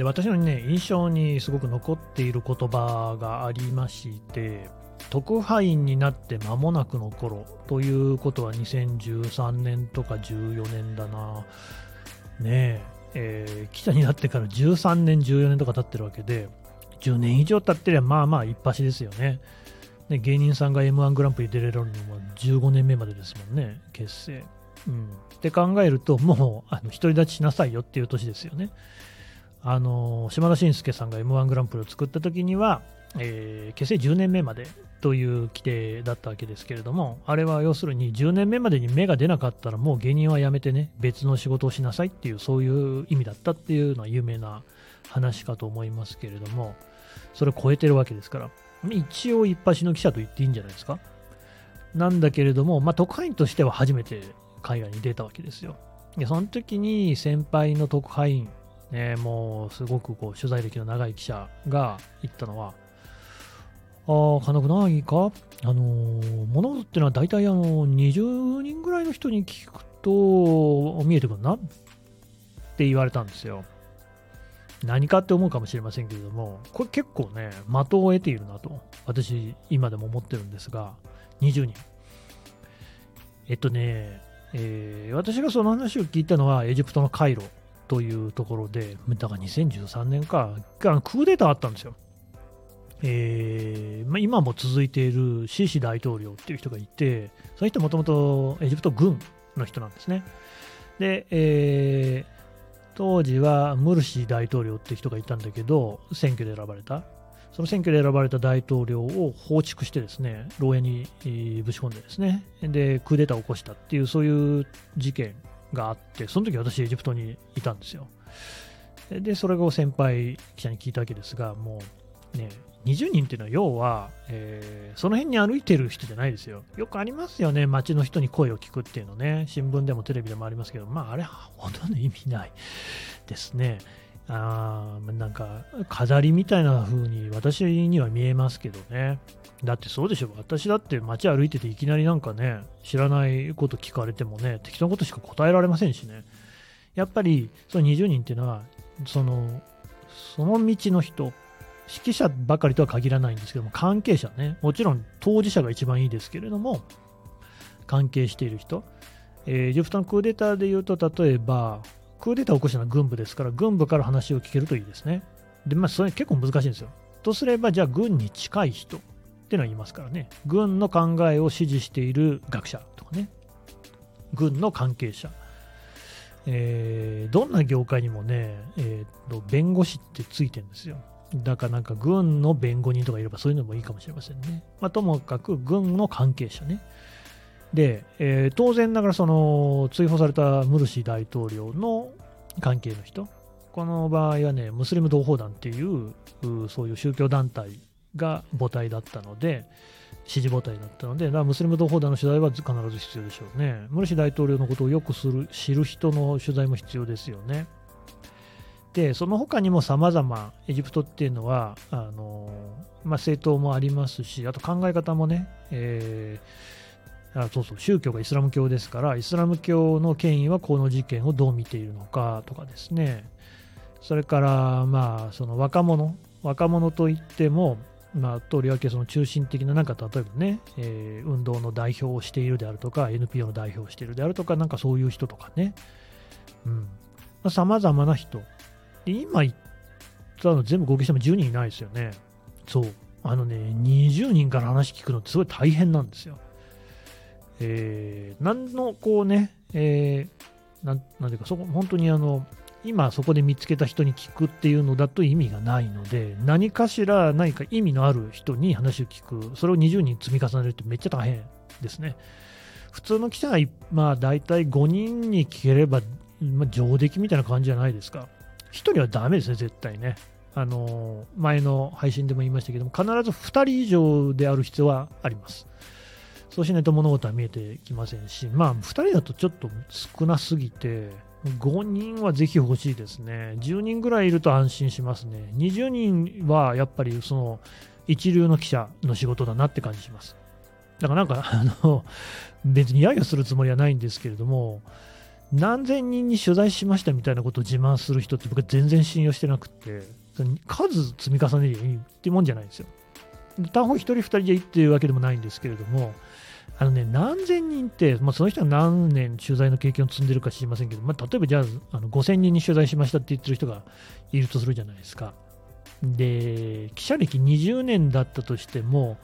で私のね印象にすごく残っている言葉がありまして特派員になって間もなくの頃ということは2013年とか14年だな。ねええー、記者になってから13年14年とか経ってるわけで10年以上経ってりゃまあまあ一発ですよね。ね芸人さんが m 1グランプリ出れるのも15年目までですもんね結成。うん、って考えると、もうあの独り立ちしなさいよっていう年ですよね。あの島田紳介さんが m 1グランプリを作った時には、えー、結成10年目までという規定だったわけですけれども、あれは要するに10年目までに芽が出なかったらもう芸人は辞めてね、別の仕事をしなさいっていう、そういう意味だったっていうのは有名な話かと思いますけれども、それを超えてるわけですから、一応一発の記者と言っていいんじゃないですか。なんだけれども、まあ、特派員としては初めて海外に出たわけですよ。でその時に先輩の特派員、ね、もうすごくこう取材歴の長い記者が言ったのは、ああ、金具ないか？あのー、物事っていうのは大体あの20人ぐらいの人に聞くと見えてくるな？って言われたんですよ。何かって思うかもしれませんけれども、これ結構ね、的を得ているなと、私、今でも思ってるんですが、20人。えっとね、えー、私がその話を聞いたのはエジプトのカイロというところで、だから2013年か、クーデターあったんですよ。えーまあ、今も続いているシーシ大統領っていう人がいて、その人もともとエジプト軍の人なんですね。で、えー、当時はムルシ大統領っていう人がいたんだけど、選挙で選ばれた。その選挙で選ばれた大統領を放逐してですね、牢屋にぶち込んでですね、で、クーデターを起こしたっていう、そういう事件があって、その時私、エジプトにいたんですよ。で、それを先輩記者に聞いたわけですが、もうね、20人っていうのは要は、えー、その辺に歩いてる人じゃないですよ。よくありますよね、街の人に声を聞くっていうのね、新聞でもテレビでもありますけど、まあ、あれは、ほとんど意味ないですね。あなんか飾りみたいな風に私には見えますけどね。だってそうでしょ。私だって街歩いてていきなりなんかね、知らないこと聞かれてもね、適当なことしか答えられませんしね。やっぱりその20人っていうのは、その、その道の人、指揮者ばかりとは限らないんですけども、関係者ね、もちろん当事者が一番いいですけれども、関係している人、えー、エジプトのクーデターで言うと、例えば、クーデターを起こしたのは軍部ですから、軍部から話を聞けるといいですね。で、まあ、それ結構難しいんですよ。とすれば、じゃあ、軍に近い人っていうのは言いますからね。軍の考えを支持している学者とかね。軍の関係者。えー、どんな業界にもね、えーと、弁護士ってついてるんですよ。だからなんか軍の弁護人とかいればそういうのもいいかもしれませんね。まあ、ともかく軍の関係者ね。で、えー、当然ながらその追放されたムルシ大統領の関係の人、この場合はね、ムスリム同胞団っていうそういう宗教団体が母体だったので、支持母体だったので、ムスリム同胞団の取材は必ず必要でしょうね。ムルシ大統領のことをよくする知る人の取材も必要ですよね。で、その他にも様々、エジプトっていうのは、あのまあ、政党もありますし、あと考え方もね、えーあそうそう宗教がイスラム教ですからイスラム教の権威はこの事件をどう見ているのかとかですねそれからまあその若者若者といってもまあ、とりわけその中心的な、なんか例えばね、えー、運動の代表をしているであるとか、NPO の代表をしているであるとか、なんかそういう人とかね、さまざ、まな人。今言ったの全部合計しても10人いないですよね。そう。あのね、20人から話聞くのってすごい大変なんですよ。えー、何のこうね、えー、なんていうか、そこ、本当にあの、今そこで見つけた人に聞くっていうのだと意味がないので、何かしら何か意味のある人に話を聞く、それを20人積み重ねるってめっちゃ大変ですね。普通の記者は、まあ大体5人に聞ければ、まあ、上出来みたいな感じじゃないですか。1人はダメですね、絶対ね。あの前の配信でも言いましたけども、必ず2人以上である必要はあります。そうしないと物事は見えてきませんし、まあ、2人だとちょっと少なすぎて、5人はぜひ欲しいですね。10人ぐらいいると安心しますね。20人はやっぱりその一流の記者の仕事だなって感じします。だからなんか、あの、別に揶揄するつもりはないんですけれども、何千人に取材しましたみたいなことを自慢する人って僕は全然信用してなくて、数積み重ねりゃいいってもんじゃないんですよ。単方1人2人でいいっていうわけでもないんですけれども、あのね、何千人って、まあ、その人は何年取材の経験を積んでるか知りませんけど、まあ、例えばじゃああの5000人に取材しましたって言ってる人がいるとするじゃないですか。で、記者歴20年だったとしても、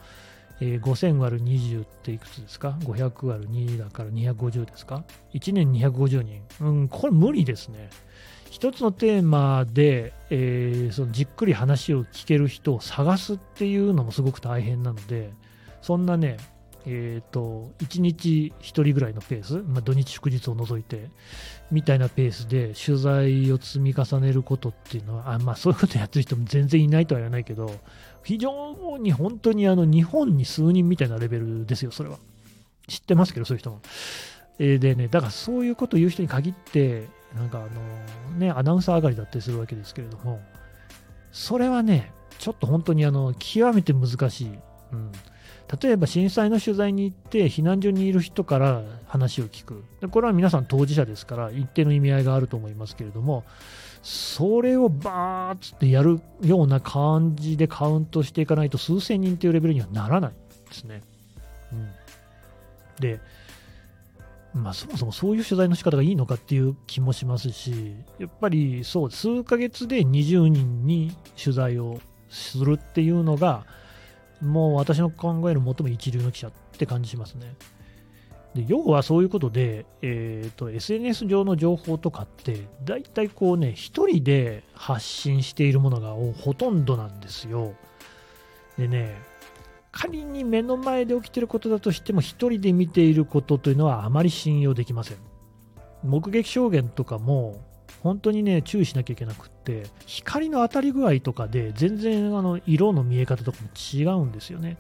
えー、5000割る20っていくつですか ?500 割る2だから250ですか ?1 年250人。うん、これ無理ですね。一つのテーマで、えー、そのじっくり話を聞ける人を探すっていうのもすごく大変なので、そんなね、えーと、1日1人ぐらいのペース、まあ、土日祝日を除いて、みたいなペースで取材を積み重ねることっていうのは、あまあ、そういうことやってる人も全然いないとは言わないけど、非常に本当にあの日本に数人みたいなレベルですよ、それは。知ってますけど、そういう人も。えー、でね、だからそういうことを言う人に限って、なんかあの、ね、アナウンサー上がりだったりするわけですけれども、それはね、ちょっと本当にあの極めて難しい。うん例えば震災の取材に行って避難所にいる人から話を聞くこれは皆さん当事者ですから一定の意味合いがあると思いますけれどもそれをバーッってやるような感じでカウントしていかないと数千人というレベルにはならないですね。うん、で、まあ、そもそもそういう取材の仕方がいいのかっていう気もしますし、やっぱりそう、数ヶ月で20人に取材をするっていうのが、もう私の考える最も一流の記者って感じしますね。で要はそういうことで、えーと、SNS 上の情報とかって、大体こうね、一人で発信しているものがほとんどなんですよ。でね、仮に目の前で起きていることだとしても、一人で見ていることというのはあまり信用できません。目撃証言とかも、本当にね、注意しなきゃいけなくって、光の当たり具合とかで、全然あの色の見え方とかも違うんですよね。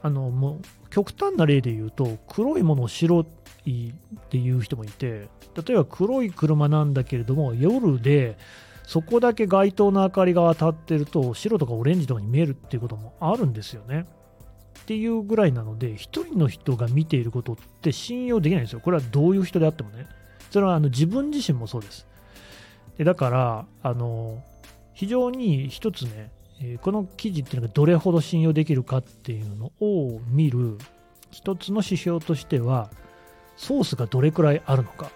あのもう極端な例で言うと、黒いものを白いっていう人もいて、例えば黒い車なんだけれども、夜でそこだけ街灯の明かりが当たってると、白とかオレンジとかに見えるっていうこともあるんですよね。っていうぐらいなので、1人の人が見ていることって信用できないんですよ。これはどういう人であってもね。それはあの自分自身もそうです。でだから、あの非常に一つね、この記事っていうのがどれほど信用できるかっていうのを見る一つの指標としては、ソースがどれくらいあるのか。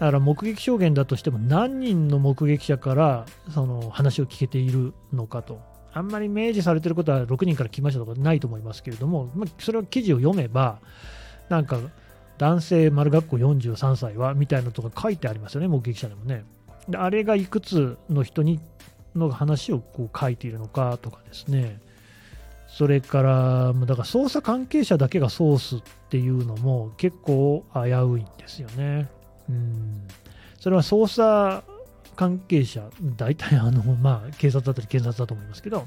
だから目撃証言だとしても何人の目撃者からその話を聞けているのかと。あんまり明示されてることは6人から来ましたとかないと思いますけれども、まあ、それは記事を読めば、なんか男性丸学校43歳はみたいなとか書いてありますよね、目撃者でもね。であれがいくつの人にの話をこう書いているのかとかですね、それから、だから捜査関係者だけがソースっていうのも結構危ういんですよね。うんそれは捜査関係者、大体あの、まあ、警察だったり検察だと思いますけど、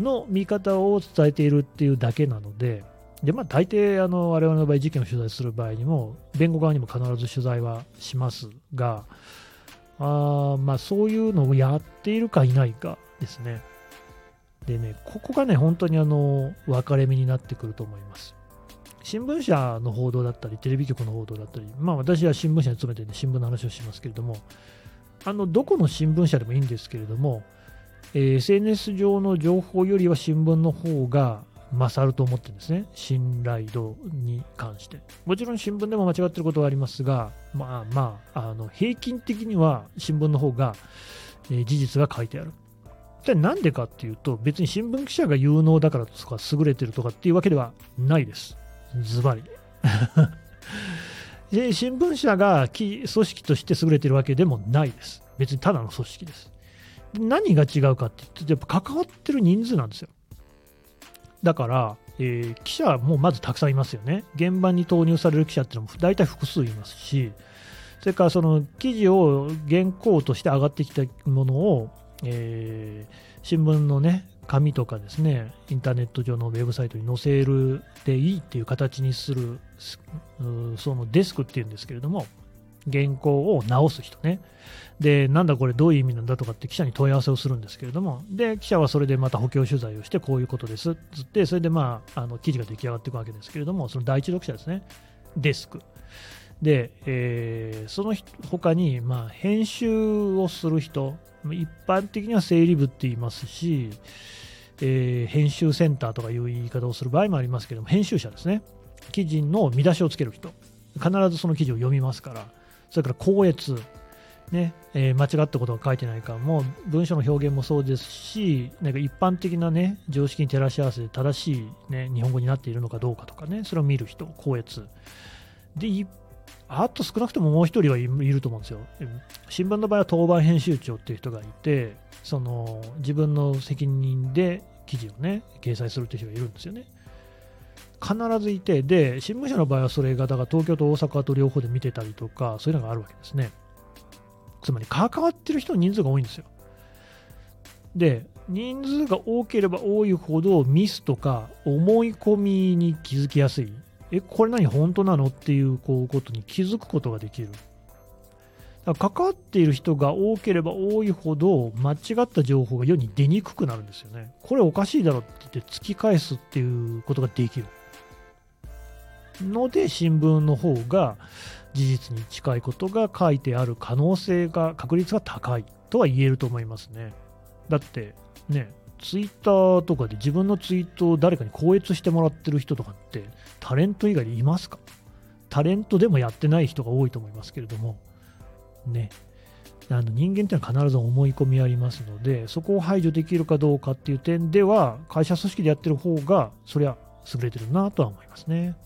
の見方を伝えているっていうだけなので、でまあ、大抵あの、我々の場合、事件を取材する場合にも、弁護側にも必ず取材はしますが、あまあ、そういうのをやっているかいないかですね。でね、ここがね、本当にあの分かれ目になってくると思います。新聞社の報道だったり、テレビ局の報道だったり、まあ私は新聞社に勤めて、ね、新聞の話をしますけれども、あのどこの新聞社でもいいんですけれども、えー、SNS 上の情報よりは新聞の方が勝ると思ってるんですね、信頼度に関して。もちろん新聞でも間違ってることはありますが、まあまあ、あの平均的には新聞の方が、えー、事実が書いてある。じゃなんでかっていうと、別に新聞記者が有能だからとか優れてるとかっていうわけではないです。ズバリ。新聞社が組織として優れてるわけでもないです。別にただの組織です。何が違うかって言って、やっぱ関わってる人数なんですよ。だから、えー、記者もまずたくさんいますよね。現場に投入される記者っていうのも大体複数いますし、それからその記事を原稿として上がってきたものを、えー、新聞のね、紙とかですね、インターネット上のウェブサイトに載せるでいいっていう形にする、そのデスクっていうんですけれども、原稿を直す人ね。で、なんだこれどういう意味なんだとかって記者に問い合わせをするんですけれども、で、記者はそれでまた補強取材をして、こういうことですつって、それでまあ、あの記事が出来上がっていくわけですけれども、その第一読者ですね、デスク。で、えー、その他に、まあ、編集をする人、一般的には整理部って言いますし、えー、編集センターとかいう言い方をする場合もありますけども、編集者ですね。記事の見出しをつける人。必ずその記事を読みますから、それから校閲、ねえー、間違ったことが書いてないかも、文章の表現もそうですし、なんか一般的な、ね、常識に照らし合わせて正しい、ね、日本語になっているのかどうかとかね、それを見る人、校閲。で、あと少なくとももう一人はいると思うんですよ。新聞の場合は当番編集長っていう人がいて、その自分の責任で記事をね、掲載するっていう人がいるんですよね。必ずいて、で、新聞社の場合はそれが、だから東京と大阪と両方で見てたりとか、そういうのがあるわけですね。つまり関わってる人の人数が多いんですよ。で、人数が多ければ多いほどミスとか思い込みに気づきやすい。え、これ何本当なのっていうこうことに気づくことができる。だから関わっている人が多ければ多いほど間違った情報が世に出にくくなるんですよね。これおかしいだろって言って突き返すっていうことができる。ので新聞の方が事実に近いことが書いてある可能性が、確率が高いとは言えると思いますね。だってね、ツイッターとかで自分のツイートを誰かに校閲してもらってる人とかってタレント以外でいますか？タレントでもやってない人が多いと思いますけれども、ね。あの人間ってのは必ず思い込みありますので、そこを排除できるかどうかっていう点では、会社組織でやってる方が、そりゃ優れてるなとは思いますね。